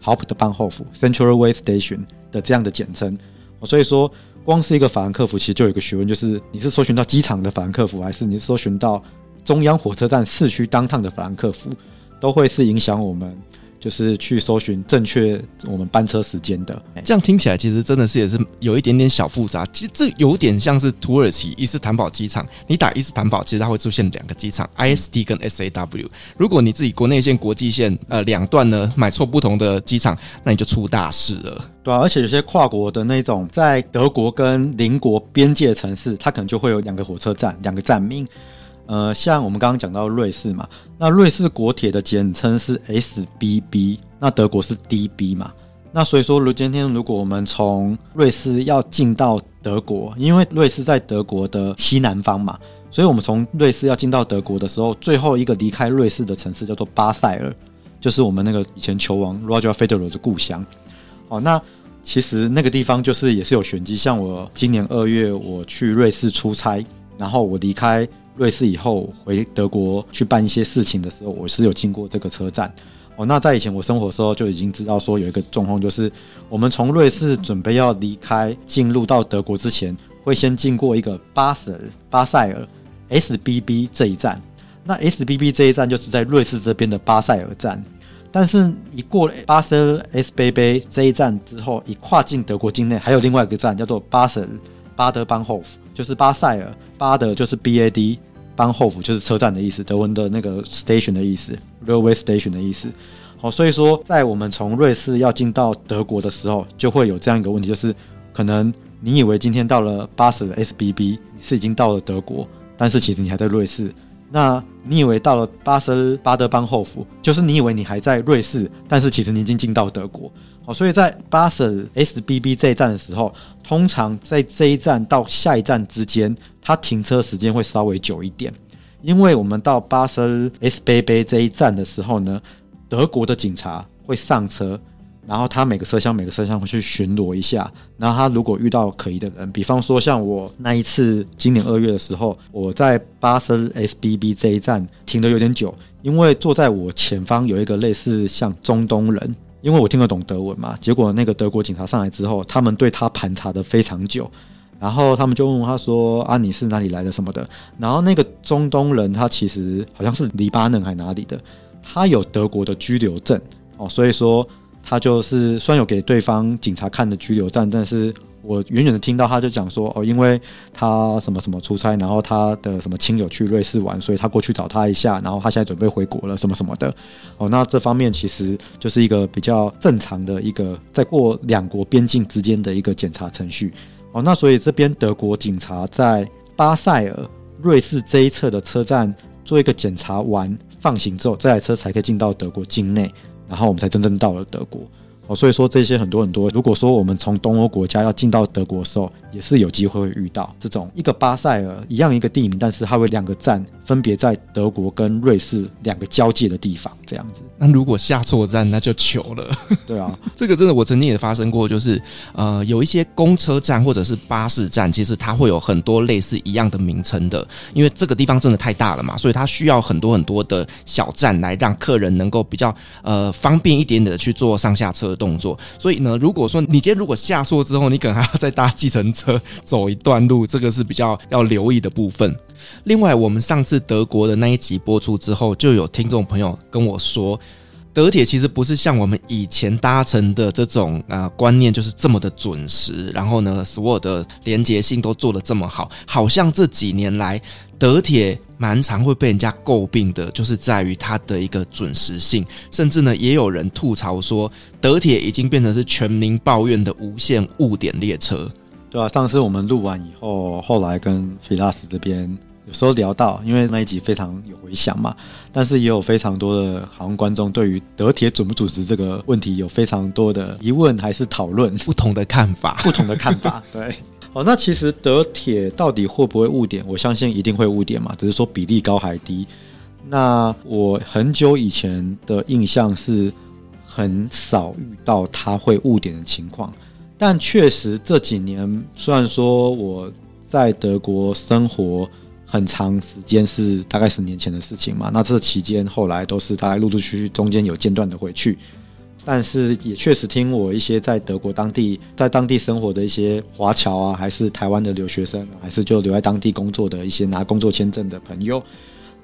Speaker 2: h a u p t b a n h o f Central r a y Station） 的这样的简称。所以说，光是一个法兰克福，其实就有一个学问，就是你是搜寻到机场的法兰克福，还是你是搜寻到中央火车站市区当趟的法兰克福，都会是影响我们。就是去搜寻正确我们班车时间的，
Speaker 1: 这样听起来其实真的是也是有一点点小复杂。其实这有点像是土耳其伊斯坦堡机场，你打伊斯坦堡，其实它会出现两个机场，IST 跟 SAW。如果你自己国内线、国际线呃两段呢买错不同的机场，那你就出大事了。
Speaker 2: 对啊，而且有些跨国的那种在德国跟邻国边界城市，它可能就会有两个火车站、两个站名。呃，像我们刚刚讲到瑞士嘛，那瑞士国铁的简称是 SBB，那德国是 DB 嘛，那所以说，如今天如果我们从瑞士要进到德国，因为瑞士在德国的西南方嘛，所以我们从瑞士要进到德国的时候，最后一个离开瑞士的城市叫做巴塞尔，就是我们那个以前球王 Roger Federer 的故乡。哦，那其实那个地方就是也是有玄机，像我今年二月我去瑞士出差，然后我离开。瑞士以后回德国去办一些事情的时候，我是有经过这个车站哦。那在以前我生活的时候就已经知道说有一个状况，就是我们从瑞士准备要离开进入到德国之前，会先经过一个巴塞尔巴塞尔 SBB 这一站。那 SBB 这一站就是在瑞士这边的巴塞尔站，但是一过巴塞尔 SBB 这一站之后，一跨进德国境内，还有另外一个站叫做巴塞尔巴德邦霍夫。就是巴塞尔巴德就是 B A D A D，邦霍夫就是车站的意思，德文的那个 station 的意思，railway station 的意思。好，所以说在我们从瑞士要进到德国的时候，就会有这样一个问题，就是可能你以为今天到了巴塞尔 S B B 是已经到了德国，但是其实你还在瑞士。那你以为到了巴塞尔巴德邦霍夫，就是你以为你还在瑞士，但是其实你已经进到德国。好，所以在巴塞尔 SBB 这一站的时候，通常在这一站到下一站之间，它停车时间会稍微久一点，因为我们到巴塞尔 SBB 这一站的时候呢，德国的警察会上车，然后他每个车厢每个车厢会去巡逻一下，然后他如果遇到可疑的人，比方说像我那一次今年二月的时候，我在巴塞尔 SBB 这一站停的有点久，因为坐在我前方有一个类似像中东人。因为我听得懂德文嘛，结果那个德国警察上来之后，他们对他盘查的非常久，然后他们就问他说：“啊，你是哪里来的什么的？”然后那个中东人他其实好像是黎巴嫩还哪里的，他有德国的居留证哦，所以说他就是虽然有给对方警察看的居留证，但是。我远远的听到他就讲说哦，因为他什么什么出差，然后他的什么亲友去瑞士玩，所以他过去找他一下，然后他现在准备回国了，什么什么的。哦，那这方面其实就是一个比较正常的一个在过两国边境之间的一个检查程序。哦，那所以这边德国警察在巴塞尔瑞士这一侧的车站做一个检查完放行之后，这台车才可以进到德国境内，然后我们才真正到了德国。所以说这些很多很多，如果说我们从东欧国家要进到德国的时候，也是有机会会遇到这种一个巴塞尔一样一个地名，但是它会两个站分别在德国跟瑞士两个交界的地方这样子。
Speaker 1: 那如果下错站，那就糗了。
Speaker 2: 对啊，
Speaker 1: 这个真的我曾经也发生过，就是呃有一些公车站或者是巴士站，其实它会有很多类似一样的名称的，因为这个地方真的太大了嘛，所以它需要很多很多的小站来让客人能够比较呃方便一点点的去做上下车的动作。所以呢，如果说你今天如果下错之后，你可能还要再搭计程车。车走一段路，这个是比较要留意的部分。另外，我们上次德国的那一集播出之后，就有听众朋友跟我说，德铁其实不是像我们以前搭乘的这种啊、观念，就是这么的准时，然后呢，所有的连结性都做得这么好。好像这几年来，德铁蛮常会被人家诟病的，就是在于它的一个准时性，甚至呢，也有人吐槽说，德铁已经变成是全民抱怨的无限误点列车。
Speaker 2: 对啊，上次我们录完以后，后来跟菲拉斯这边有时候聊到，因为那一集非常有回响嘛，但是也有非常多的好像观众对于德铁准不准时这个问题有非常多的疑问，还是讨论
Speaker 1: 不同的看法，
Speaker 2: 不同的看法。对，哦，那其实德铁到底会不会误点？我相信一定会误点嘛，只是说比例高还低。那我很久以前的印象是很少遇到他会误点的情况。但确实这几年，虽然说我在德国生活很长时间，是大概十年前的事情嘛。那这期间后来都是大概陆陆续续中间有间断的回去，但是也确实听我一些在德国当地在当地生活的一些华侨啊，还是台湾的留学生，还是就留在当地工作的一些拿工作签证的朋友，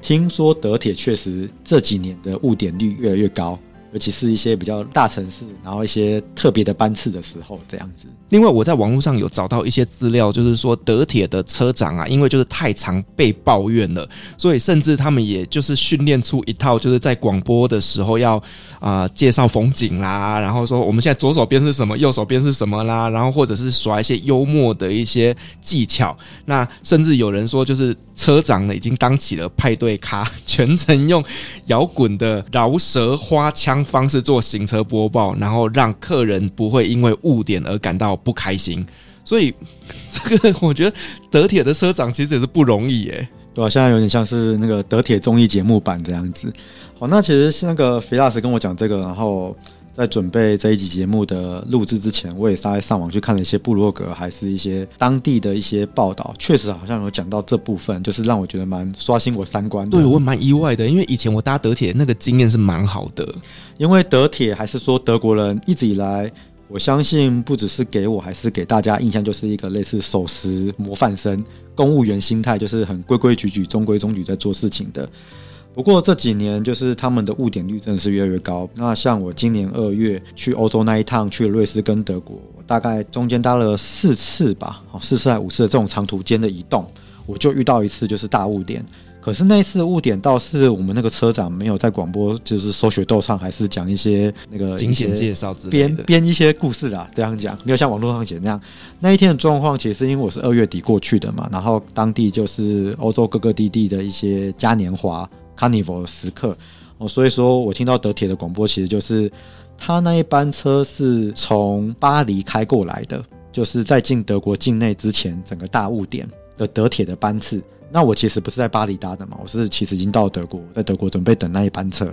Speaker 2: 听说德铁确实这几年的误点率越来越高。尤其是一些比较大城市，然后一些特别的班次的时候，这样子。
Speaker 1: 另外，我在网络上有找到一些资料，就是说德铁的车长啊，因为就是太常被抱怨了，所以甚至他们也就是训练出一套，就是在广播的时候要啊、介绍风景啦，然后说我们现在左手边是什么，右手边是什么啦，然后或者是耍一些幽默的一些技巧。那甚至有人说，就是车长呢已经当起了派对咖，全程用摇滚的饶舌花腔。方式做行车播报，然后让客人不会因为误点而感到不开心。所以，这个我觉得德铁的车长其实也是不容易耶。
Speaker 2: 对啊，现在有点像是那个德铁综艺节目版这样子。好，那其实是那个菲拉斯跟我讲这个，然后。在准备这一集节目的录制之前，我也稍微上网去看了一些部落格，还是一些当地的一些报道，确实好像有讲到这部分，就是让我觉得蛮刷新我三观的。
Speaker 1: 对，我蛮意外的，因为以前我搭德铁那个经验是蛮好的，
Speaker 2: 因为德铁还是说德国人一直以来，我相信不只是给我，还是给大家印象，就是一个类似守时模范生、公务员心态，就是很规规矩矩、中规中矩在做事情的。不过这几年，就是他们的误点率真的是越来越高。那像我今年二月去欧洲那一趟，去了瑞士跟德国，我大概中间搭了四次吧，哦四次还五次的这种长途间的移动，我就遇到一次就是大误点。可是那一次误点倒是我们那个车长没有在广播，就是说学逗唱，还是讲一些那个
Speaker 1: 惊险介绍之类
Speaker 2: 编编一些故事啊，这样讲没有像网络上写那样。那一天的状况，其实因为我是二月底过去的嘛，然后当地就是欧洲各个地地的一些嘉年华。Carnival 的时刻哦，所以说我听到德铁的广播，其实就是他那一班车是从巴黎开过来的，就是在进德国境内之前，整个大雾点的德铁的班次。那我其实不是在巴黎搭的嘛，我是其实已经到德国，在德国准备等那一班车，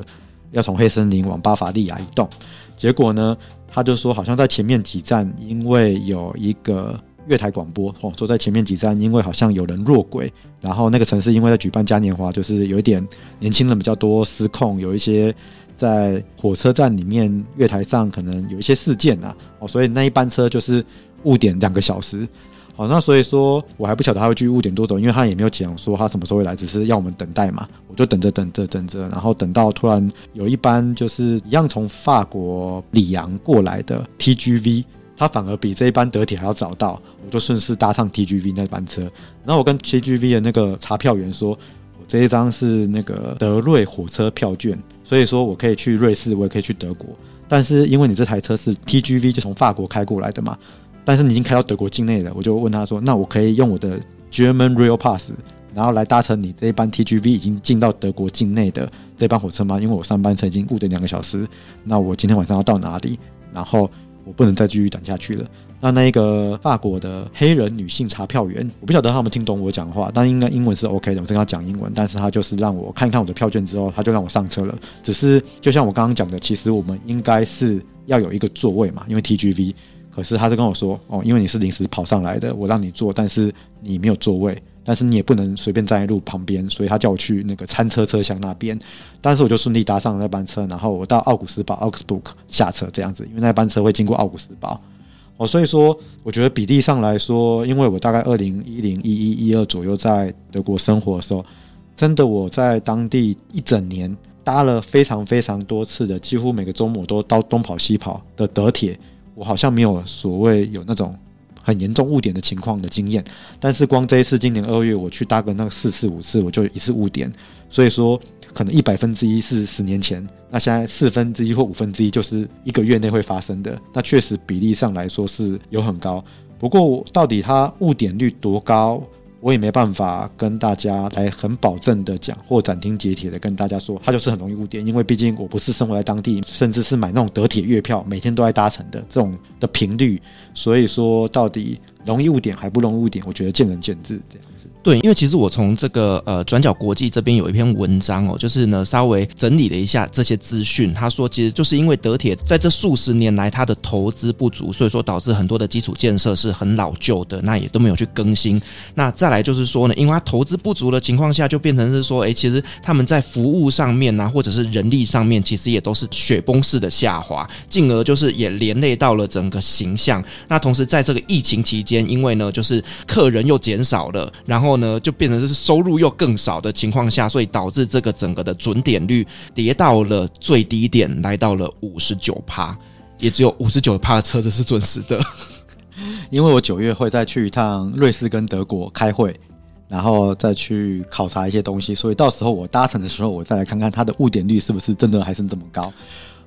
Speaker 2: 要从黑森林往巴伐利亚移动。结果呢，他就说好像在前面几站，因为有一个。月台广播哦，说在前面几站，因为好像有人落轨，然后那个城市因为在举办嘉年华，就是有一点年轻人比较多，失控，有一些在火车站里面月台上可能有一些事件啊，哦，所以那一班车就是误点两个小时，好，那所以说我还不晓得他会去误点多久，因为他也没有讲说他什么时候会来，只是要我们等待嘛，我就等着等着等着，然后等到突然有一班就是一样从法国里昂过来的 TGV。他反而比这一班德铁还要早到，我就顺势搭上 TGV 那班车。然后我跟 TGV 的那个查票员说，我这一张是那个德瑞火车票券，所以说我可以去瑞士，我也可以去德国。但是因为你这台车是 TGV，就从法国开过来的嘛，但是你已经开到德国境内了，我就问他说，那我可以用我的 German Rail Pass，然后来搭乘你这一班 TGV 已经进到德国境内的这班火车吗？因为我上班车已经误点两个小时，那我今天晚上要到哪里？然后。我不能再继续等下去了。那那一个法国的黑人女性查票员，我不晓得他们听懂我讲话，但应该英文是 OK 的，我跟他讲英文，但是他就是让我看一看我的票券之后，他就让我上车了。只是就像我刚刚讲的，其实我们应该是要有一个座位嘛，因为 TGV。可是他就跟我说：“哦，因为你是临时跑上来的，我让你坐，但是你没有座位，但是你也不能随便站在路旁边，所以他叫我去那个餐车车厢那边。但是我就顺利搭上了那班车，然后我到奥古斯堡 （Augsburg） 下车这样子，因为那班车会经过奥古斯堡。哦，所以说我觉得比例上来说，因为我大概二零一零一一一二左右在德国生活的时候，真的我在当地一整年搭了非常非常多次的，几乎每个周末都到东跑西跑的德铁。”我好像没有所谓有那种很严重误点的情况的经验，但是光这一次今年二月我去搭个那个四次五次，我就一次误点，所以说可能一百分之一是十年前，那现在四分之一或五分之一就是一个月内会发生的，那确实比例上来说是有很高，不过到底它误点率多高？我也没办法跟大家来很保证的讲，或斩钉截铁的跟大家说，它就是很容易误点，因为毕竟我不是生活在当地，甚至是买那种德铁月票，每天都在搭乘的这种的频率，所以说到底容易误点还不容易误点，我觉得见仁见智这样子。
Speaker 1: 对，因为其实我从这个呃转角国际这边有一篇文章哦，就是呢稍微整理了一下这些资讯。他说，其实就是因为德铁在这数十年来它的投资不足，所以说导致很多的基础建设是很老旧的，那也都没有去更新。那再来就是说呢，因为它投资不足的情况下，就变成是说，哎，其实他们在服务上面呢、啊，或者是人力上面，其实也都是雪崩式的下滑，进而就是也连累到了整个形象。那同时在这个疫情期间，因为呢就是客人又减少了，然后呢，就变成是收入又更少的情况下，所以导致这个整个的准点率跌到了最低点，来到了五十九趴，也只有五十九趴的车子是准时的。
Speaker 2: 因为我九月会再去一趟瑞士跟德国开会，然后再去考察一些东西，所以到时候我搭乘的时候，我再来看看它的误点率是不是真的还是这么高。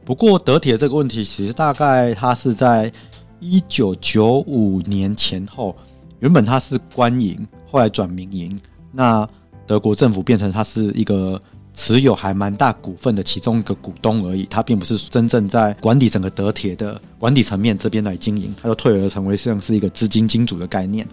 Speaker 2: 不过德铁这个问题，其实大概它是在一九九五年前后。原本它是官营，后来转民营。那德国政府变成它是一个持有还蛮大股份的其中一个股东而已，它并不是真正在管理整个德铁的管理层面这边来经营，它就退而成为像是一个资金金主的概念。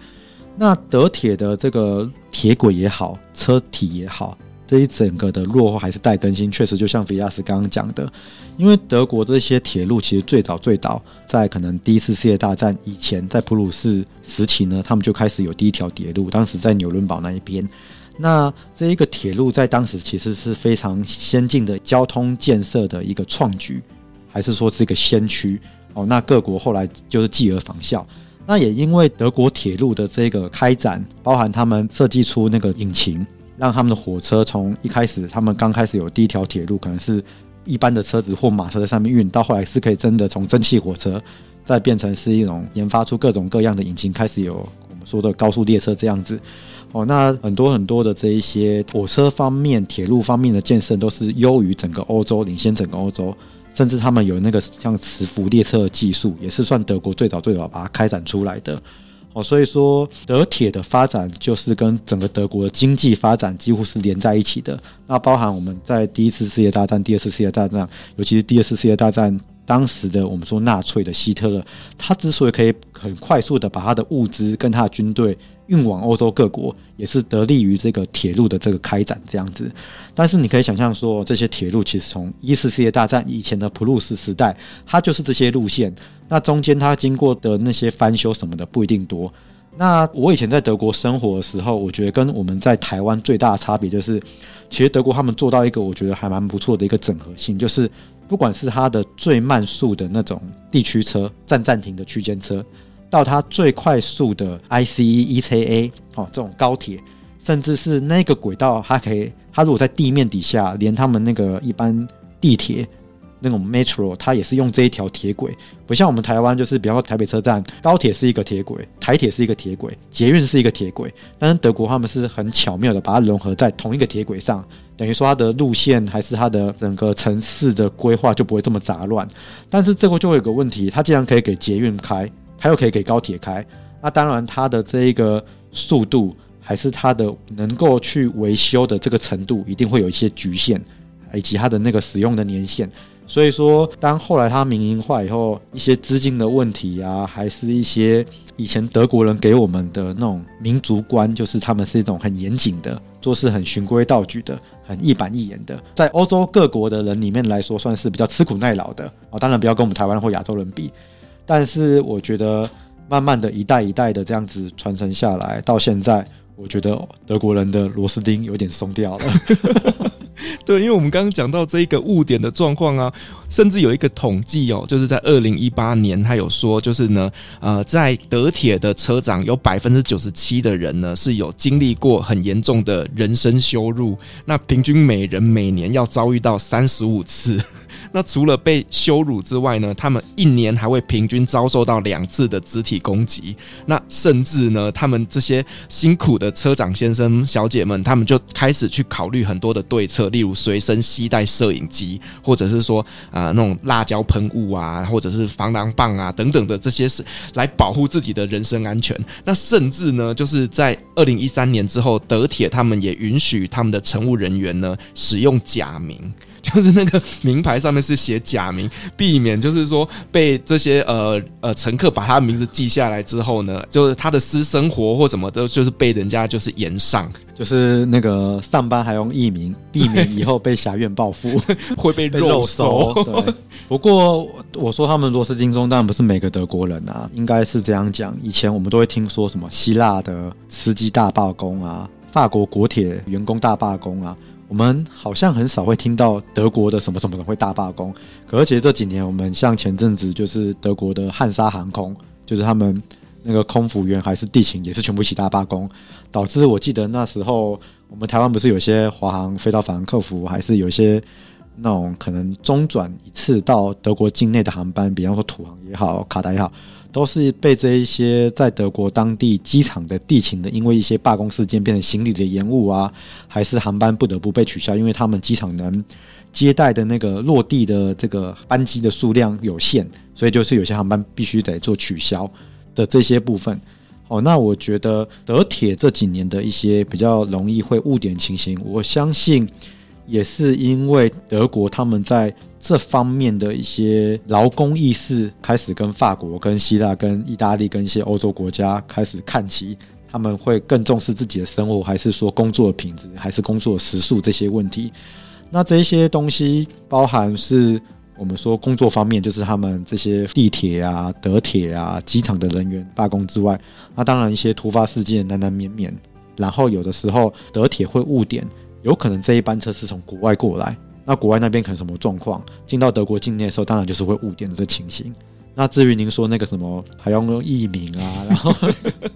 Speaker 2: 那德铁的这个铁轨也好，车体也好。这一整个的落后还是待更新，确实就像菲亚斯刚刚讲的，因为德国这些铁路其实最早最早在可能第一次世界大战以前，在普鲁士时期呢，他们就开始有第一条铁路，当时在纽伦堡那一边。那这一个铁路在当时其实是非常先进的交通建设的一个创举，还是说是一个先驱哦？那各国后来就是继而仿效。那也因为德国铁路的这个开展，包含他们设计出那个引擎。让他们的火车从一开始，他们刚开始有第一条铁路，可能是一般的车子或马车在上面运，到后来是可以真的从蒸汽火车，再变成是一种研发出各种各样的引擎，开始有我们说的高速列车这样子。哦，那很多很多的这一些火车方面、铁路方面的建设都是优于整个欧洲，领先整个欧洲，甚至他们有那个像磁浮列车的技术，也是算德国最早最早把它开展出来的。哦，所以说德铁的发展就是跟整个德国的经济发展几乎是连在一起的。那包含我们在第一次世界大战、第二次世界大战，尤其是第二次世界大战。当时的我们说纳粹的希特勒，他之所以可以很快速的把他的物资跟他的军队运往欧洲各国，也是得力于这个铁路的这个开展这样子。但是你可以想象说，这些铁路其实从一次世界大战以前的普鲁士时代，它就是这些路线。那中间它经过的那些翻修什么的不一定多。那我以前在德国生活的时候，我觉得跟我们在台湾最大的差别就是，其实德国他们做到一个我觉得还蛮不错的一个整合性，就是。不管是它的最慢速的那种地区车，站站停的区间车，到它最快速的 ICE ECA 哦，这种高铁，甚至是那个轨道，它可以，它如果在地面底下，连他们那个一般地铁那种 Metro，它也是用这一条铁轨，不像我们台湾，就是比方说台北车站，高铁是一个铁轨，台铁是一个铁轨，捷运是一个铁轨，但是德国他们是很巧妙的把它融合在同一个铁轨上。等于说它的路线还是它的整个城市的规划就不会这么杂乱，但是这个就会有个问题，它既然可以给捷运开，它又可以给高铁开，那当然它的这一个速度还是它的能够去维修的这个程度一定会有一些局限，以及它的那个使用的年限，所以说，当后来它民营化以后，一些资金的问题啊，还是一些以前德国人给我们的那种民族观，就是他们是一种很严谨的，做事很循规蹈矩的，很一板一眼的，在欧洲各国的人里面来说，算是比较吃苦耐劳的。哦，当然不要跟我们台湾或亚洲人比，但是我觉得慢慢的一代一代的这样子传承下来，到现在，我觉得德国人的螺丝钉有点松掉了。
Speaker 1: 对，因为我们刚刚讲到这一个误点的状况啊，甚至有一个统计哦，就是在二零一八年，他有说，就是呢，呃，在德铁的车长有百分之九十七的人呢是有经历过很严重的人身羞辱，那平均每人每年要遭遇到三十五次。那除了被羞辱之外呢，他们一年还会平均遭受到两次的肢体攻击。那甚至呢，他们这些辛苦的车长先生小姐们，他们就开始去考虑很多的对策，例如随身携带摄影机，或者是说啊、那种辣椒喷雾啊，或者是防狼棒啊等等的这些是来保护自己的人身安全。那甚至呢，就是在二零一三年之后，德铁他们也允许他们的乘务人员呢使用假名。就是那个名牌上面是写假名，避免就是说被这些呃呃乘客把他的名字记下来之后呢，就是他的私生活或什么的，就是被人家就是延上，
Speaker 2: 就是那个上班还用艺名，避免以后被侠院报复
Speaker 1: 会被肉搜。
Speaker 2: 对，不过我说他们螺丝钉中，当然不是每个德国人啊，应该是这样讲。以前我们都会听说什么希腊的司机大罢工啊，法国国铁员工大罢工啊。我们好像很少会听到德国的什么什么的会大罢工，可而且这几年我们像前阵子就是德国的汉莎航空，就是他们那个空服员还是地勤也是全部一起大罢工，导致我记得那时候我们台湾不是有些华航飞到法兰克福，还是有些那种可能中转一次到德国境内的航班，比方说土航也好，卡达也好。都是被这一些在德国当地机场的地勤的，因为一些罢工事件变成行李的延误啊，还是航班不得不被取消，因为他们机场能接待的那个落地的这个班机的数量有限，所以就是有些航班必须得做取消的这些部分。好，那我觉得德铁这几年的一些比较容易会误点情形，我相信也是因为德国他们在。这方面的一些劳工意识开始跟法国、跟希腊、跟意大利、跟一些欧洲国家开始看齐，他们会更重视自己的生活，还是说工作品质，还是工作时速这些问题？那这些东西包含是我们说工作方面，就是他们这些地铁啊、德铁啊、机场的人员罢工之外，那当然一些突发事件难难免免，然后有的时候德铁会误点，有可能这一班车是从国外过来。那国外那边可能什么状况？进到德国境内的时候，当然就是会误点的这情形。那至于您说那个什么还要用译名啊，然后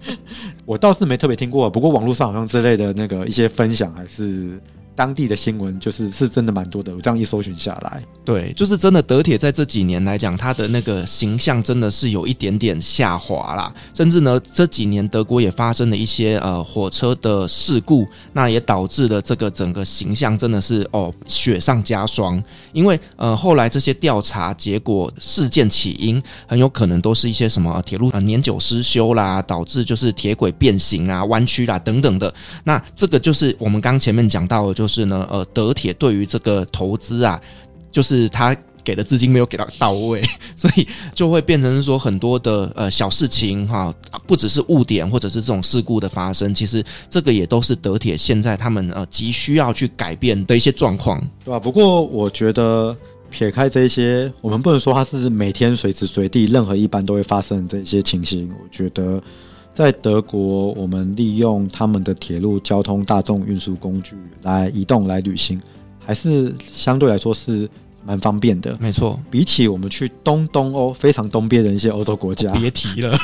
Speaker 2: 我倒是没特别听过，不过网络上好像之类的那个一些分享还是。当地的新闻就是是真的蛮多的，我这样一搜寻下来，
Speaker 1: 对，就是真的。德铁在这几年来讲，它的那个形象真的是有一点点下滑啦。甚至呢，这几年德国也发生了一些呃火车的事故，那也导致了这个整个形象真的是哦雪上加霜。因为呃后来这些调查结果，事件起因很有可能都是一些什么铁路啊年久失修啦，导致就是铁轨变形啊、弯曲啦等等的。那这个就是我们刚前面讲到的，就。是呢，呃，德铁对于这个投资啊，就是他给的资金没有给到到位，所以就会变成说很多的呃小事情哈，不只是误点或者是这种事故的发生，其实这个也都是德铁现在他们呃急需要去改变的一些状况，
Speaker 2: 对吧？不过我觉得撇开这些，我们不能说它是每天随时随地任何一般都会发生这些情形，我觉得。在德国，我们利用他们的铁路交通、大众运输工具来移动、来旅行，还是相对来说是蛮方便的。
Speaker 1: 没错，
Speaker 2: 比起我们去东东欧非常东边的一些欧洲国家，
Speaker 1: 别提了。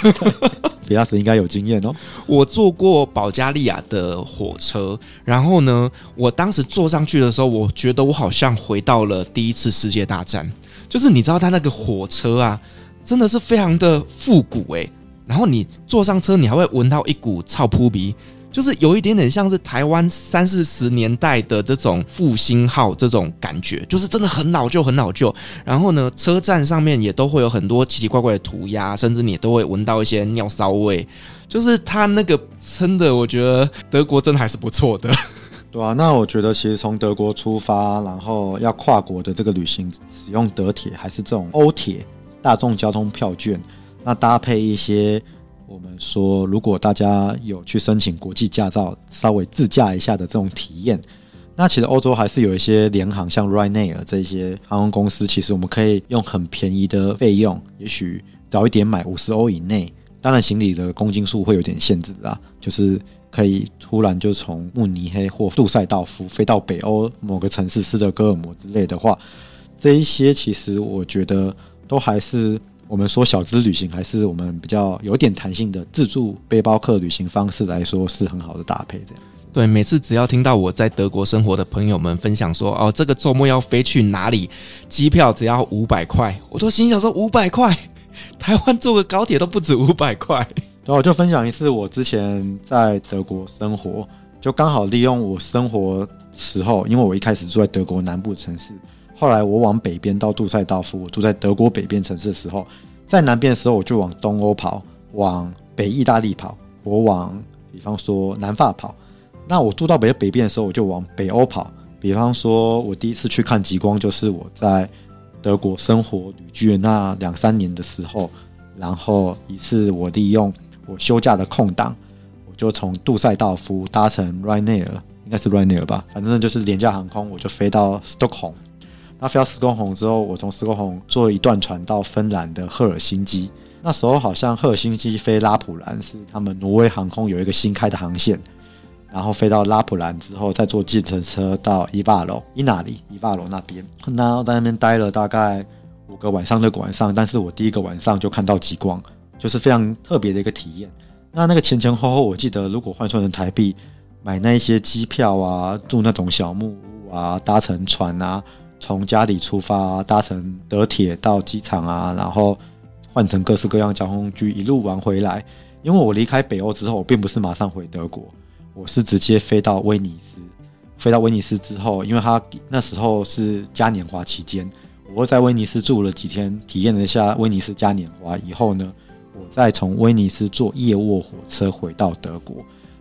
Speaker 2: 比拉斯应该有经验哦。
Speaker 1: 我坐过保加利亚的火车，然后呢，我当时坐上去的时候，我觉得我好像回到了第一次世界大战。就是你知道，它那个火车啊，真的是非常的复古诶、欸。然后你坐上车，你还会闻到一股臭扑鼻，就是有一点点像是台湾三四十年代的这种复兴号这种感觉，就是真的很老旧，很老旧。然后呢，车站上面也都会有很多奇奇怪怪的涂鸦，甚至你都会闻到一些尿骚味。就是它那个真的，我觉得德国真的还是不错的。
Speaker 2: 对啊，那我觉得其实从德国出发，然后要跨国的这个旅行，使用德铁还是这种欧铁大众交通票券，那搭配一些我们说，如果大家有去申请国际驾照，稍微自驾一下的这种体验，那其实欧洲还是有一些联航，像 Ryanair 这些航空公司，其实我们可以用很便宜的费用，也许早一点买五十欧以内，当然行李的公斤数会有点限制啦，就是。可以突然就从慕尼黑或杜塞道夫飞到北欧某个城市斯德哥尔摩之类的话，这一些其实我觉得都还是我们说小资旅行，还是我们比较有点弹性的自助背包客旅行方式来说是很好的搭配。这样
Speaker 1: 对，每次只要听到我在德国生活的朋友们分享说哦，这个周末要飞去哪里，机票只要五百块，我都心想说五百块，台湾坐个高铁都不止五百块。
Speaker 2: 然后我就分享一次我之前在德国生活，就刚好利用我生活时候，因为我一开始住在德国南部城市，后来我往北边到杜塞道夫，我住在德国北边城市的时候，在南边的时候我就往东欧跑，往北意大利跑，我往比方说南法跑。那我住到北北边的时候，我就往北欧跑，比方说我第一次去看极光，就是我在德国生活旅居的那两三年的时候，然后一次我利用。我休假的空档，我就从杜塞道夫搭乘 Ryanair，应该是 Ryanair 吧，反正就是廉价航空，我就飞到 Stockholm。那飞到 Stockholm 之后，我从 Stockholm 坐一段船到芬兰的赫尔辛基。那时候好像赫尔辛基飞拉普兰是他们挪威航空有一个新开的航线，然后飞到拉普兰之后，再坐计程车到伊瓦罗、伊纳里、伊瓦罗那边。然后在那边待了大概五个晚上、六个晚上，但是我第一个晚上就看到极光。就是非常特别的一个体验。那那个前前后后，我记得如果换算成台币，买那一些机票啊，住那种小木屋啊，搭乘船啊，从家里出发，搭乘德铁到机场啊，然后换成各式各样交通工具一路玩回来。因为我离开北欧之后，我并不是马上回德国，我是直接飞到威尼斯。飞到威尼斯之后，因为他那时候是嘉年华期间，我在威尼斯住了几天，体验了一下威尼斯嘉年华以后呢，我再从威尼斯坐夜卧火车回到德国，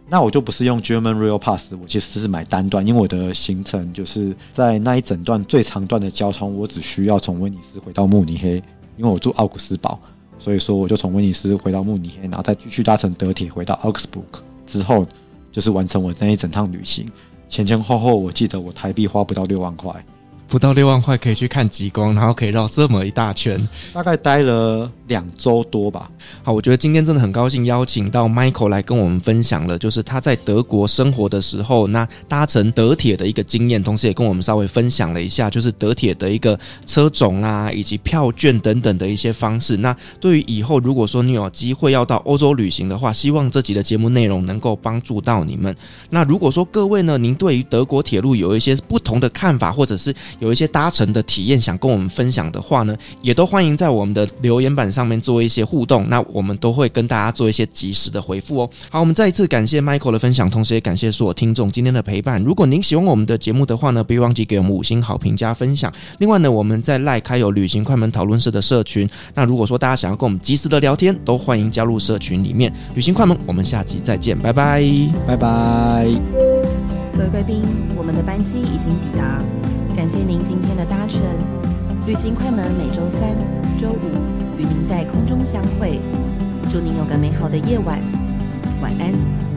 Speaker 2: 那我就不是用 German Rail Pass，我其实是买单段，因为我的行程就是在那一整段最长段的交通，我只需要从威尼斯回到慕尼黑，因为我住奥古斯堡，所以说我就从威尼斯回到慕尼黑，然后再继续搭乘德铁回到 Augsburg，之后就是完成我这一整趟旅行，前前后后我记得我台币花不到六万块。
Speaker 1: 不到六万块可以去看极光，然后可以绕这么一大圈，
Speaker 2: 大概待了两周多吧。
Speaker 1: 好，我觉得今天真的很高兴邀请到 Michael 来跟我们分享了，就是他在德国生活的时候，那搭乘德铁的一个经验，同时也跟我们稍微分享了一下，就是德铁的一个车种啊，以及票券等等的一些方式。那对于以后如果说你有机会要到欧洲旅行的话，希望这集的节目内容能够帮助到你们。那如果说各位呢，您对于德国铁路有一些不同的看法，或者是有一些搭乘的体验想跟我们分享的话呢，也都欢迎在我们的留言板上面做一些互动，那我们都会跟大家做一些及时的回复哦。好，我们再一次感谢 Michael 的分享，同时也感谢所有听众今天的陪伴。如果您喜欢我们的节目的话呢，别忘记给我们五星好评加分享。另外呢，我们在赖开有旅行快门讨论社的社群，那如果说大家想要跟我们及时的聊天，都欢迎加入社群里面。旅行快门，我们下集再见，拜拜，
Speaker 2: 拜拜。
Speaker 3: 各位贵宾，我们的班机已经抵达。感谢您今天的搭乘，旅行快门每周三、周五与您在空中相会，祝您有个美好的夜晚，晚安。